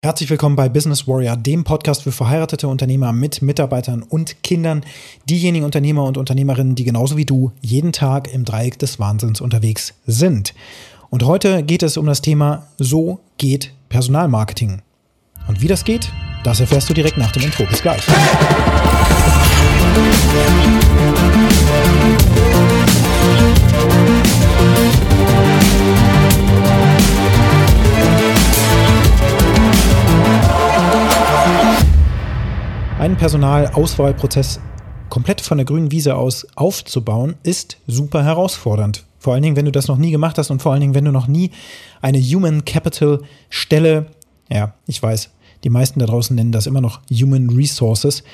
Herzlich willkommen bei Business Warrior, dem Podcast für verheiratete Unternehmer mit Mitarbeitern und Kindern, diejenigen Unternehmer und Unternehmerinnen, die genauso wie du jeden Tag im Dreieck des Wahnsinns unterwegs sind. Und heute geht es um das Thema So geht Personalmarketing. Und wie das geht, das erfährst du direkt nach dem Intro. Bis gleich. Einen Personalauswahlprozess komplett von der grünen Wiese aus aufzubauen, ist super herausfordernd. Vor allen Dingen, wenn du das noch nie gemacht hast und vor allen Dingen, wenn du noch nie eine Human Capital Stelle, ja, ich weiß, die meisten da draußen nennen das immer noch Human Resources.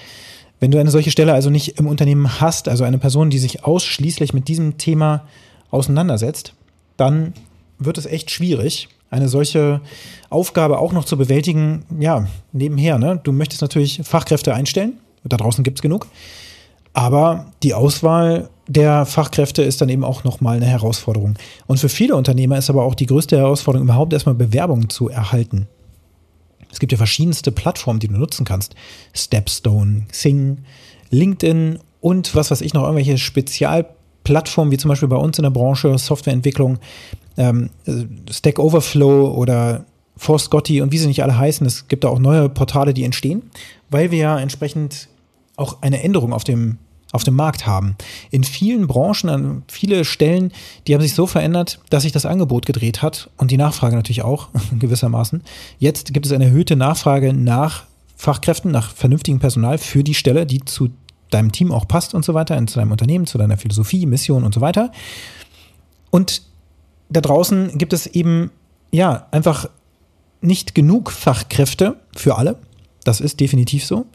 Wenn du eine solche Stelle also nicht im Unternehmen hast, also eine Person, die sich ausschließlich mit diesem Thema auseinandersetzt, dann wird es echt schwierig, eine solche Aufgabe auch noch zu bewältigen, ja, nebenher. Ne? Du möchtest natürlich Fachkräfte einstellen, da draußen gibt es genug, aber die Auswahl der Fachkräfte ist dann eben auch nochmal eine Herausforderung. Und für viele Unternehmer ist aber auch die größte Herausforderung, überhaupt erstmal Bewerbungen zu erhalten. Es gibt ja verschiedenste Plattformen, die du nutzen kannst. Stepstone, Sing, LinkedIn und was weiß ich noch, irgendwelche Spezialplattformen, wie zum Beispiel bei uns in der Branche Softwareentwicklung, ähm, Stack Overflow oder Forscotty und wie sie nicht alle heißen. Es gibt da auch neue Portale, die entstehen, weil wir ja entsprechend auch eine Änderung auf dem auf dem Markt haben. In vielen Branchen, an viele Stellen, die haben sich so verändert, dass sich das Angebot gedreht hat und die Nachfrage natürlich auch gewissermaßen. Jetzt gibt es eine erhöhte Nachfrage nach Fachkräften, nach vernünftigem Personal für die Stelle, die zu deinem Team auch passt und so weiter, zu deinem Unternehmen, zu deiner Philosophie, Mission und so weiter. Und da draußen gibt es eben, ja, einfach nicht genug Fachkräfte für alle. Das ist definitiv so.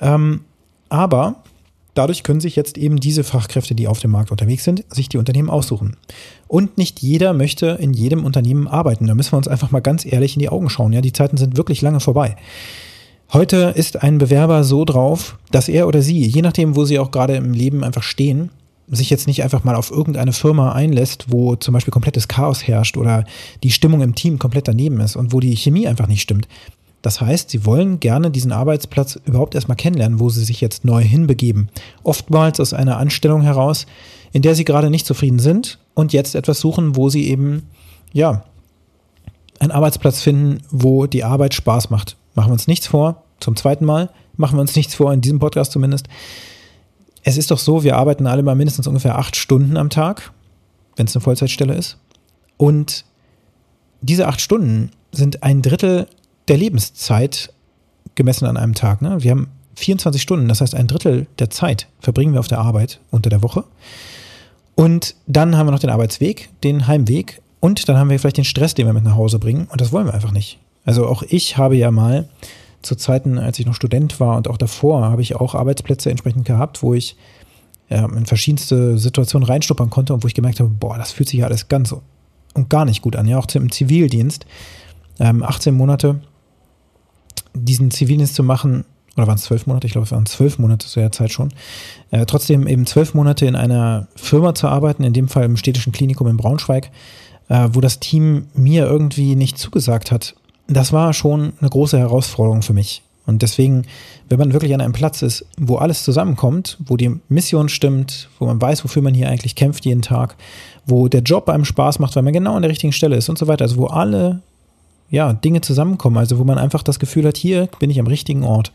Ähm, aber dadurch können sich jetzt eben diese Fachkräfte, die auf dem Markt unterwegs sind, sich die Unternehmen aussuchen. Und nicht jeder möchte in jedem Unternehmen arbeiten. Da müssen wir uns einfach mal ganz ehrlich in die Augen schauen. Ja, die Zeiten sind wirklich lange vorbei. Heute ist ein Bewerber so drauf, dass er oder sie, je nachdem, wo sie auch gerade im Leben einfach stehen, sich jetzt nicht einfach mal auf irgendeine Firma einlässt, wo zum Beispiel komplettes Chaos herrscht oder die Stimmung im Team komplett daneben ist und wo die Chemie einfach nicht stimmt. Das heißt, sie wollen gerne diesen Arbeitsplatz überhaupt erstmal kennenlernen, wo sie sich jetzt neu hinbegeben. Oftmals aus einer Anstellung heraus, in der sie gerade nicht zufrieden sind und jetzt etwas suchen, wo sie eben, ja, einen Arbeitsplatz finden, wo die Arbeit Spaß macht. Machen wir uns nichts vor, zum zweiten Mal, machen wir uns nichts vor, in diesem Podcast zumindest es ist doch so, wir arbeiten alle mal mindestens ungefähr acht Stunden am Tag, wenn es eine Vollzeitstelle ist. Und diese acht Stunden sind ein Drittel der Lebenszeit gemessen an einem Tag. Ne? Wir haben 24 Stunden, das heißt ein Drittel der Zeit verbringen wir auf der Arbeit unter der Woche. Und dann haben wir noch den Arbeitsweg, den Heimweg und dann haben wir vielleicht den Stress, den wir mit nach Hause bringen. Und das wollen wir einfach nicht. Also auch ich habe ja mal zu Zeiten, als ich noch Student war und auch davor, habe ich auch Arbeitsplätze entsprechend gehabt, wo ich ja, in verschiedenste Situationen reinstuppern konnte und wo ich gemerkt habe, boah, das fühlt sich ja alles ganz und gar nicht gut an. Ja, auch im Zivildienst, ähm, 18 Monate diesen Zivildienst zu machen, oder waren es zwölf Monate? Ich glaube, es waren zwölf Monate zu der Zeit schon. Äh, trotzdem eben zwölf Monate in einer Firma zu arbeiten, in dem Fall im städtischen Klinikum in Braunschweig, äh, wo das Team mir irgendwie nicht zugesagt hat das war schon eine große Herausforderung für mich. Und deswegen, wenn man wirklich an einem Platz ist, wo alles zusammenkommt, wo die Mission stimmt, wo man weiß, wofür man hier eigentlich kämpft jeden Tag, wo der Job einem Spaß macht, weil man genau an der richtigen Stelle ist und so weiter, also wo alle ja, Dinge zusammenkommen, also wo man einfach das Gefühl hat, hier bin ich am richtigen Ort,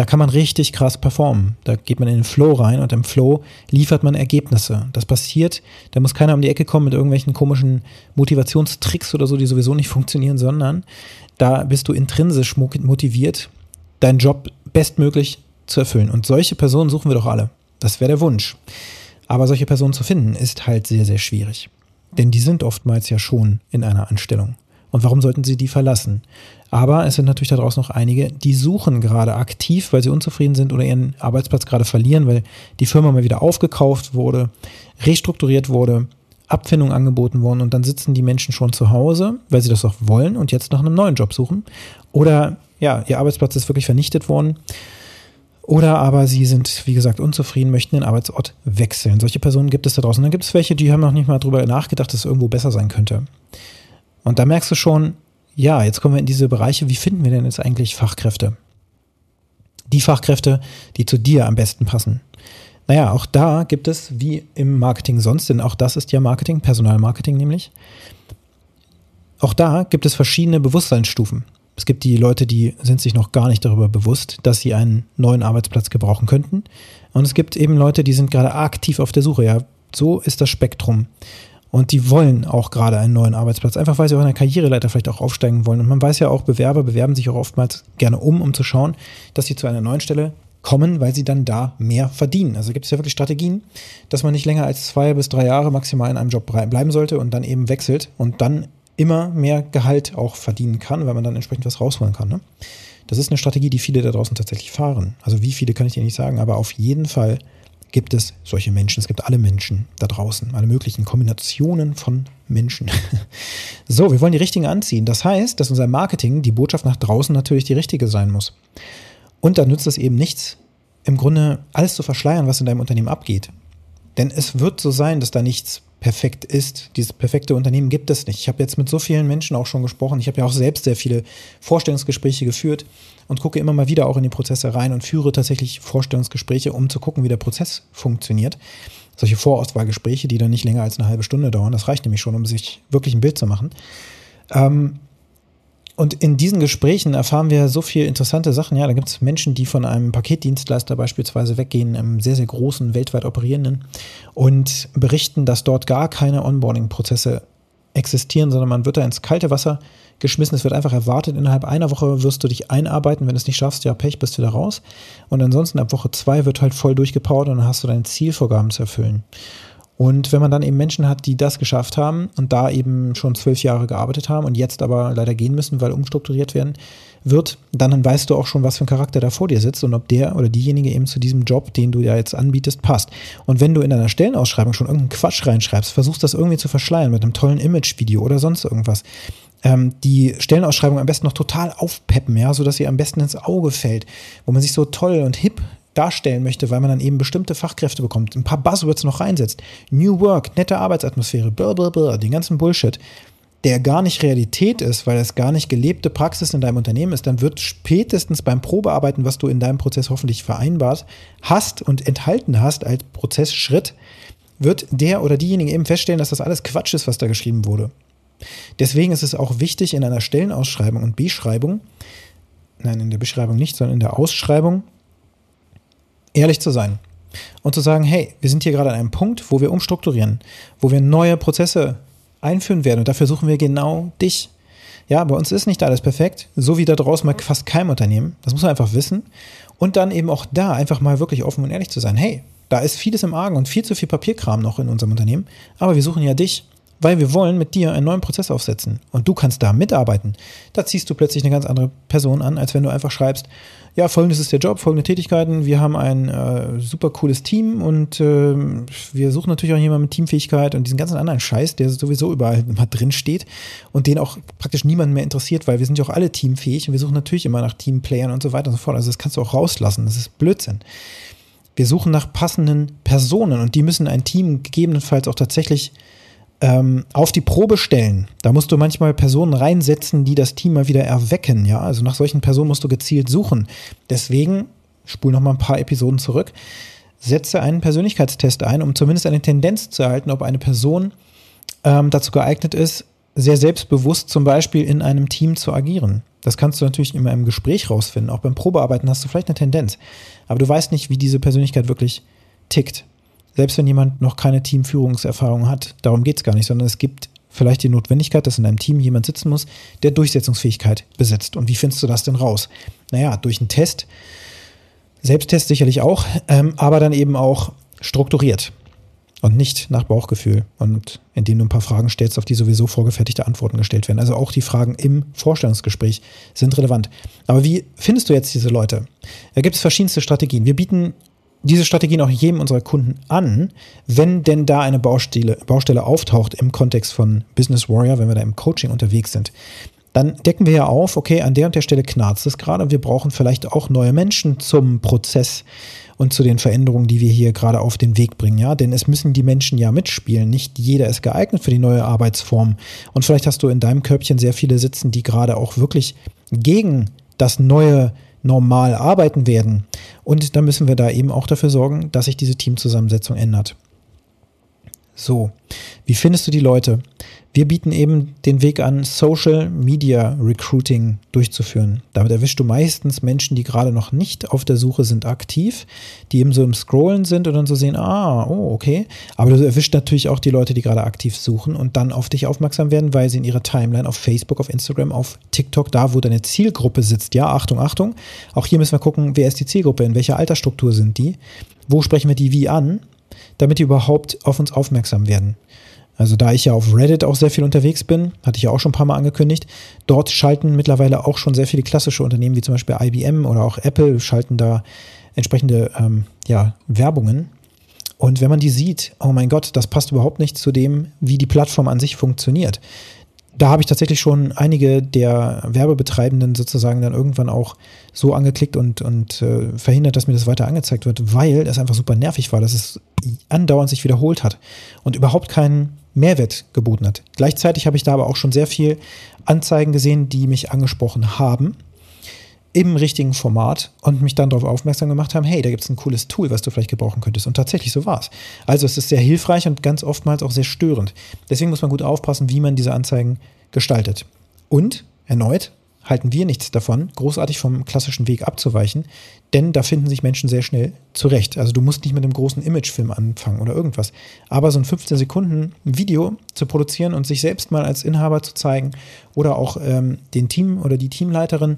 da kann man richtig krass performen. Da geht man in den Flow rein und im Flow liefert man Ergebnisse. Das passiert, da muss keiner um die Ecke kommen mit irgendwelchen komischen Motivationstricks oder so, die sowieso nicht funktionieren, sondern da bist du intrinsisch motiviert, deinen Job bestmöglich zu erfüllen. Und solche Personen suchen wir doch alle. Das wäre der Wunsch. Aber solche Personen zu finden, ist halt sehr, sehr schwierig. Denn die sind oftmals ja schon in einer Anstellung. Und warum sollten sie die verlassen? Aber es sind natürlich da draußen noch einige, die suchen gerade aktiv, weil sie unzufrieden sind oder ihren Arbeitsplatz gerade verlieren, weil die Firma mal wieder aufgekauft wurde, restrukturiert wurde, Abfindungen angeboten wurden und dann sitzen die Menschen schon zu Hause, weil sie das auch wollen und jetzt nach einem neuen Job suchen. Oder ja, ihr Arbeitsplatz ist wirklich vernichtet worden. Oder aber sie sind, wie gesagt, unzufrieden, möchten den Arbeitsort wechseln. Solche Personen gibt es da draußen. Dann gibt es welche, die haben noch nicht mal drüber nachgedacht, dass es irgendwo besser sein könnte. Und da merkst du schon, ja, jetzt kommen wir in diese Bereiche, wie finden wir denn jetzt eigentlich Fachkräfte? Die Fachkräfte, die zu dir am besten passen. Naja, auch da gibt es, wie im Marketing sonst, denn auch das ist ja Marketing, Personalmarketing nämlich. Auch da gibt es verschiedene Bewusstseinsstufen. Es gibt die Leute, die sind sich noch gar nicht darüber bewusst, dass sie einen neuen Arbeitsplatz gebrauchen könnten. Und es gibt eben Leute, die sind gerade aktiv auf der Suche. Ja, so ist das Spektrum. Und die wollen auch gerade einen neuen Arbeitsplatz, einfach weil sie auch in der Karriereleiter vielleicht auch aufsteigen wollen. Und man weiß ja auch, Bewerber bewerben sich auch oftmals gerne um, um zu schauen, dass sie zu einer neuen Stelle kommen, weil sie dann da mehr verdienen. Also gibt es ja wirklich Strategien, dass man nicht länger als zwei bis drei Jahre maximal in einem Job bleiben sollte und dann eben wechselt und dann immer mehr Gehalt auch verdienen kann, weil man dann entsprechend was rausholen kann. Ne? Das ist eine Strategie, die viele da draußen tatsächlich fahren. Also wie viele kann ich dir nicht sagen, aber auf jeden Fall gibt es solche Menschen. Es gibt alle Menschen da draußen, alle möglichen Kombinationen von Menschen. so, wir wollen die richtigen anziehen. Das heißt, dass unser Marketing, die Botschaft nach draußen natürlich die richtige sein muss. Und da nützt es eben nichts, im Grunde alles zu verschleiern, was in deinem Unternehmen abgeht. Denn es wird so sein, dass da nichts perfekt ist. Dieses perfekte Unternehmen gibt es nicht. Ich habe jetzt mit so vielen Menschen auch schon gesprochen. Ich habe ja auch selbst sehr viele Vorstellungsgespräche geführt und gucke immer mal wieder auch in die Prozesse rein und führe tatsächlich Vorstellungsgespräche, um zu gucken, wie der Prozess funktioniert. Solche Vorauswahlgespräche, die dann nicht länger als eine halbe Stunde dauern. Das reicht nämlich schon, um sich wirklich ein Bild zu machen. Ähm, und in diesen Gesprächen erfahren wir so viele interessante Sachen. Ja, da gibt es Menschen, die von einem Paketdienstleister beispielsweise weggehen, einem sehr, sehr großen, weltweit operierenden, und berichten, dass dort gar keine Onboarding-Prozesse existieren, sondern man wird da ins kalte Wasser geschmissen. Es wird einfach erwartet, innerhalb einer Woche wirst du dich einarbeiten. Wenn du es nicht schaffst, ja, Pech, bist du wieder raus. Und ansonsten ab Woche zwei wird halt voll durchgepowert und dann hast du deine Zielvorgaben zu erfüllen. Und wenn man dann eben Menschen hat, die das geschafft haben und da eben schon zwölf Jahre gearbeitet haben und jetzt aber leider gehen müssen, weil umstrukturiert werden wird, dann weißt du auch schon, was für ein Charakter da vor dir sitzt und ob der oder diejenige eben zu diesem Job, den du ja jetzt anbietest, passt. Und wenn du in deiner Stellenausschreibung schon irgendeinen Quatsch reinschreibst, versuchst das irgendwie zu verschleiern mit einem tollen Imagevideo oder sonst irgendwas, ähm, die Stellenausschreibung am besten noch total aufpeppen, ja, sodass sie am besten ins Auge fällt, wo man sich so toll und hip darstellen möchte, weil man dann eben bestimmte Fachkräfte bekommt, ein paar Buzzwords noch reinsetzt, New Work, nette Arbeitsatmosphäre, blablabla, den ganzen Bullshit, der gar nicht Realität ist, weil es gar nicht gelebte Praxis in deinem Unternehmen ist, dann wird spätestens beim Probearbeiten, was du in deinem Prozess hoffentlich vereinbart hast und enthalten hast als Prozessschritt, wird der oder diejenige eben feststellen, dass das alles Quatsch ist, was da geschrieben wurde. Deswegen ist es auch wichtig in einer Stellenausschreibung und Beschreibung, nein, in der Beschreibung nicht, sondern in der Ausschreibung, ehrlich zu sein und zu sagen, hey, wir sind hier gerade an einem Punkt, wo wir umstrukturieren, wo wir neue Prozesse einführen werden und dafür suchen wir genau dich. Ja, bei uns ist nicht alles perfekt, so wie da draußen mal fast kein Unternehmen. Das muss man einfach wissen. Und dann eben auch da einfach mal wirklich offen und ehrlich zu sein. Hey, da ist vieles im Argen und viel zu viel Papierkram noch in unserem Unternehmen, aber wir suchen ja dich weil wir wollen mit dir einen neuen Prozess aufsetzen und du kannst da mitarbeiten. Da ziehst du plötzlich eine ganz andere Person an, als wenn du einfach schreibst, ja, folgendes ist der Job, folgende Tätigkeiten, wir haben ein äh, super cooles Team und äh, wir suchen natürlich auch jemanden mit Teamfähigkeit und diesen ganzen anderen Scheiß, der sowieso überall immer drin steht und den auch praktisch niemand mehr interessiert, weil wir sind ja auch alle teamfähig und wir suchen natürlich immer nach Teamplayern und so weiter und so fort. Also das kannst du auch rauslassen, das ist Blödsinn. Wir suchen nach passenden Personen und die müssen ein Team gegebenenfalls auch tatsächlich ähm, auf die Probe stellen. Da musst du manchmal Personen reinsetzen, die das Team mal wieder erwecken. Ja, also nach solchen Personen musst du gezielt suchen. Deswegen, spul noch mal ein paar Episoden zurück, setze einen Persönlichkeitstest ein, um zumindest eine Tendenz zu erhalten, ob eine Person ähm, dazu geeignet ist, sehr selbstbewusst zum Beispiel in einem Team zu agieren. Das kannst du natürlich immer im Gespräch rausfinden. Auch beim Probearbeiten hast du vielleicht eine Tendenz. Aber du weißt nicht, wie diese Persönlichkeit wirklich tickt. Selbst wenn jemand noch keine Teamführungserfahrung hat, darum geht es gar nicht, sondern es gibt vielleicht die Notwendigkeit, dass in einem Team jemand sitzen muss, der Durchsetzungsfähigkeit besitzt. Und wie findest du das denn raus? Naja, durch einen Test, Selbsttest sicherlich auch, ähm, aber dann eben auch strukturiert und nicht nach Bauchgefühl und indem du ein paar Fragen stellst, auf die sowieso vorgefertigte Antworten gestellt werden. Also auch die Fragen im Vorstellungsgespräch sind relevant. Aber wie findest du jetzt diese Leute? Da gibt es verschiedenste Strategien. Wir bieten diese Strategien auch jedem unserer Kunden an, wenn denn da eine Baustelle, Baustelle auftaucht im Kontext von Business Warrior, wenn wir da im Coaching unterwegs sind. dann decken wir ja auf, okay, an der und der Stelle knarzt es gerade und wir brauchen vielleicht auch neue Menschen zum Prozess und zu den Veränderungen, die wir hier gerade auf den Weg bringen, ja, denn es müssen die Menschen ja mitspielen. Nicht jeder ist geeignet für die neue Arbeitsform und vielleicht hast du in deinem Körbchen sehr viele sitzen, die gerade auch wirklich gegen das neue normal arbeiten werden. Und da müssen wir da eben auch dafür sorgen, dass sich diese Teamzusammensetzung ändert. So, wie findest du die Leute? Wir bieten eben den Weg an, Social Media Recruiting durchzuführen. Damit erwischst du meistens Menschen, die gerade noch nicht auf der Suche sind, aktiv, die eben so im Scrollen sind und dann so sehen, ah, oh, okay. Aber du erwischst natürlich auch die Leute, die gerade aktiv suchen und dann auf dich aufmerksam werden, weil sie in ihrer Timeline auf Facebook, auf Instagram, auf TikTok, da wo deine Zielgruppe sitzt. Ja, Achtung, Achtung. Auch hier müssen wir gucken, wer ist die Zielgruppe, in welcher Altersstruktur sind die, wo sprechen wir die wie an, damit die überhaupt auf uns aufmerksam werden. Also da ich ja auf Reddit auch sehr viel unterwegs bin, hatte ich ja auch schon ein paar Mal angekündigt, dort schalten mittlerweile auch schon sehr viele klassische Unternehmen wie zum Beispiel IBM oder auch Apple schalten da entsprechende ähm, ja, Werbungen. Und wenn man die sieht, oh mein Gott, das passt überhaupt nicht zu dem, wie die Plattform an sich funktioniert. Da habe ich tatsächlich schon einige der Werbebetreibenden sozusagen dann irgendwann auch so angeklickt und, und äh, verhindert, dass mir das weiter angezeigt wird, weil es einfach super nervig war, dass es andauernd sich wiederholt hat und überhaupt keinen Mehrwert geboten hat. Gleichzeitig habe ich da aber auch schon sehr viel Anzeigen gesehen, die mich angesprochen haben im richtigen Format und mich dann darauf aufmerksam gemacht haben, hey, da gibt es ein cooles Tool, was du vielleicht gebrauchen könntest. Und tatsächlich so war es. Also es ist sehr hilfreich und ganz oftmals auch sehr störend. Deswegen muss man gut aufpassen, wie man diese Anzeigen gestaltet. Und erneut, halten wir nichts davon, großartig vom klassischen Weg abzuweichen, denn da finden sich Menschen sehr schnell zurecht. Also du musst nicht mit einem großen Imagefilm anfangen oder irgendwas. Aber so ein 15 Sekunden Video zu produzieren und sich selbst mal als Inhaber zu zeigen oder auch ähm, den Team oder die Teamleiterin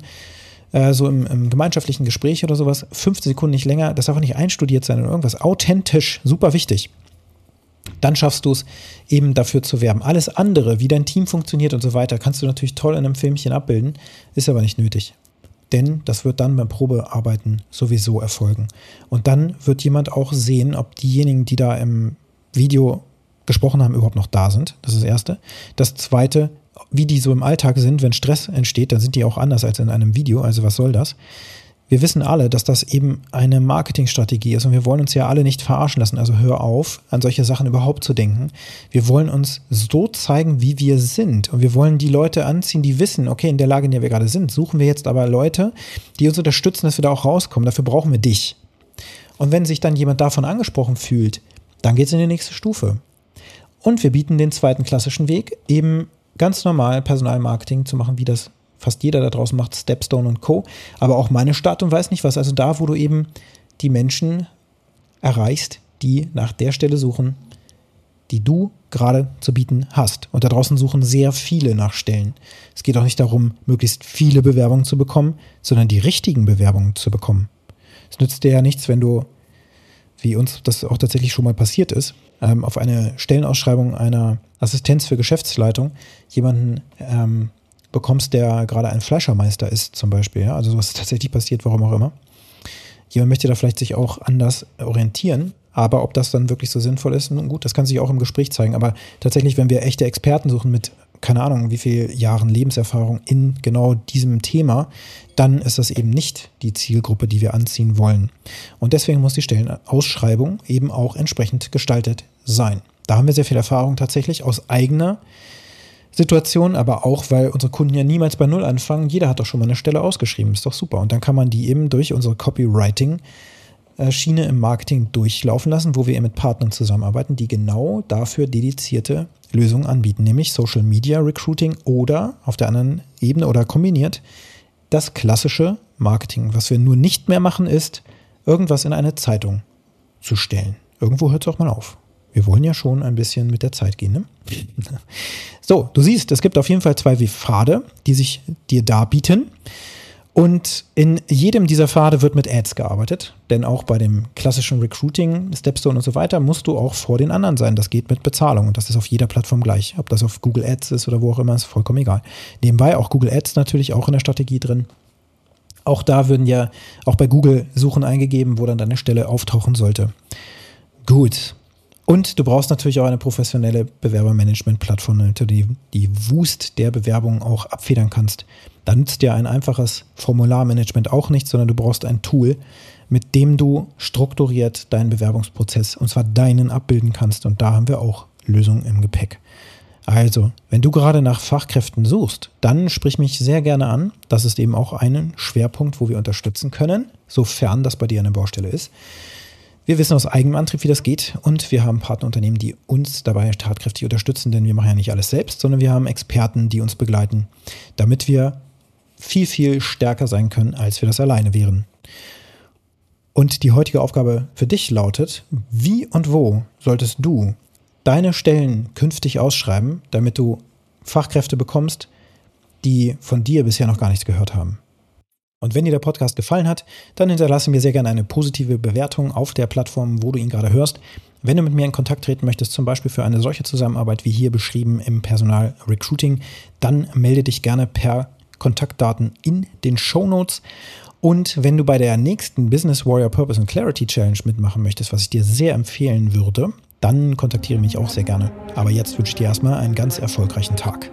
äh, so im, im, gemeinschaftlichen Gespräch oder sowas, 15 Sekunden nicht länger, das darf auch nicht einstudiert sein oder irgendwas. Authentisch, super wichtig dann schaffst du es eben dafür zu werben. Alles andere, wie dein Team funktioniert und so weiter, kannst du natürlich toll in einem Filmchen abbilden, ist aber nicht nötig. Denn das wird dann beim Probearbeiten sowieso erfolgen. Und dann wird jemand auch sehen, ob diejenigen, die da im Video gesprochen haben, überhaupt noch da sind. Das ist das Erste. Das Zweite, wie die so im Alltag sind, wenn Stress entsteht, dann sind die auch anders als in einem Video. Also was soll das? wir wissen alle, dass das eben eine Marketingstrategie ist und wir wollen uns ja alle nicht verarschen lassen. Also hör auf, an solche Sachen überhaupt zu denken. Wir wollen uns so zeigen, wie wir sind und wir wollen die Leute anziehen, die wissen, okay, in der Lage, in der wir gerade sind, suchen wir jetzt aber Leute, die uns unterstützen, dass wir da auch rauskommen. Dafür brauchen wir dich. Und wenn sich dann jemand davon angesprochen fühlt, dann geht es in die nächste Stufe. Und wir bieten den zweiten klassischen Weg, eben ganz normal Personalmarketing zu machen, wie das fast jeder da draußen macht Stepstone und Co. Aber auch meine Stadt und weiß nicht was. Also da, wo du eben die Menschen erreichst, die nach der Stelle suchen, die du gerade zu bieten hast. Und da draußen suchen sehr viele nach Stellen. Es geht auch nicht darum, möglichst viele Bewerbungen zu bekommen, sondern die richtigen Bewerbungen zu bekommen. Es nützt dir ja nichts, wenn du, wie uns das auch tatsächlich schon mal passiert ist, ähm, auf eine Stellenausschreibung einer Assistenz für Geschäftsleitung jemanden ähm, bekommst, der gerade ein Fleischermeister ist, zum Beispiel. Ja? Also was tatsächlich passiert, warum auch immer. Jemand möchte da vielleicht sich auch anders orientieren, aber ob das dann wirklich so sinnvoll ist, nun gut, das kann sich auch im Gespräch zeigen. Aber tatsächlich, wenn wir echte Experten suchen mit, keine Ahnung, wie viel Jahren Lebenserfahrung in genau diesem Thema, dann ist das eben nicht die Zielgruppe, die wir anziehen wollen. Und deswegen muss die Stellenausschreibung eben auch entsprechend gestaltet sein. Da haben wir sehr viel Erfahrung tatsächlich aus eigener Situation, aber auch, weil unsere Kunden ja niemals bei Null anfangen. Jeder hat doch schon mal eine Stelle ausgeschrieben, ist doch super. Und dann kann man die eben durch unsere Copywriting-Schiene im Marketing durchlaufen lassen, wo wir mit Partnern zusammenarbeiten, die genau dafür dedizierte Lösungen anbieten, nämlich Social Media Recruiting oder auf der anderen Ebene oder kombiniert das klassische Marketing. Was wir nur nicht mehr machen, ist, irgendwas in eine Zeitung zu stellen. Irgendwo hört es auch mal auf. Wir wollen ja schon ein bisschen mit der Zeit gehen. Ne? So, du siehst, es gibt auf jeden Fall zwei Pfade, die sich dir darbieten. Und in jedem dieser Pfade wird mit Ads gearbeitet, denn auch bei dem klassischen Recruiting, Stepstone und so weiter, musst du auch vor den anderen sein. Das geht mit Bezahlung und das ist auf jeder Plattform gleich. Ob das auf Google Ads ist oder wo auch immer, ist vollkommen egal. Nebenbei auch Google Ads natürlich auch in der Strategie drin. Auch da würden ja auch bei Google Suchen eingegeben, wo dann deine Stelle auftauchen sollte. Gut, Und du brauchst natürlich auch eine professionelle Bewerbermanagement-Plattform, du die, die Wust der Bewerbung auch abfedern kannst. Da nützt dir ein einfaches Formularmanagement auch nichts, sondern du brauchst ein Tool, mit dem du strukturiert deinen Bewerbungsprozess, und zwar deinen, abbilden kannst. Und da haben wir auch Lösungen im Gepäck. Also, wenn du gerade nach Fachkräften suchst, dann sprich mich sehr gerne an. Das ist eben auch ein Schwerpunkt, wo wir unterstützen können, sofern das bei dir eine Baustelle ist. Wir wissen aus eigenem Antrieb, wie das geht und wir haben Partnerunternehmen, die uns dabei tatkräftig unterstützen, denn wir machen ja nicht alles selbst, sondern wir haben Experten, die uns begleiten, damit wir viel, viel stärker sein können, als wir das alleine wären. Und die heutige Aufgabe für dich lautet, wie und wo solltest du deine Stellen künftig ausschreiben, damit du Fachkräfte bekommst, die von dir bisher noch gar nichts gehört haben. Und wenn dir der Podcast gefallen hat, dann hinterlasse mir sehr gerne eine positive Bewertung auf der Plattform, wo du ihn gerade hörst. Wenn du mit mir in Kontakt treten möchtest, zum Beispiel für eine solche Zusammenarbeit wie hier beschrieben im Personal Recruiting, dann melde dich gerne per Kontaktdaten in den Show Notes. Und wenn du bei der nächsten Business Warrior Purpose and Clarity Challenge mitmachen möchtest, was ich dir sehr empfehlen würde, dann kontaktiere mich auch sehr gerne. Aber jetzt wünsche ich dir erstmal einen ganz erfolgreichen Tag.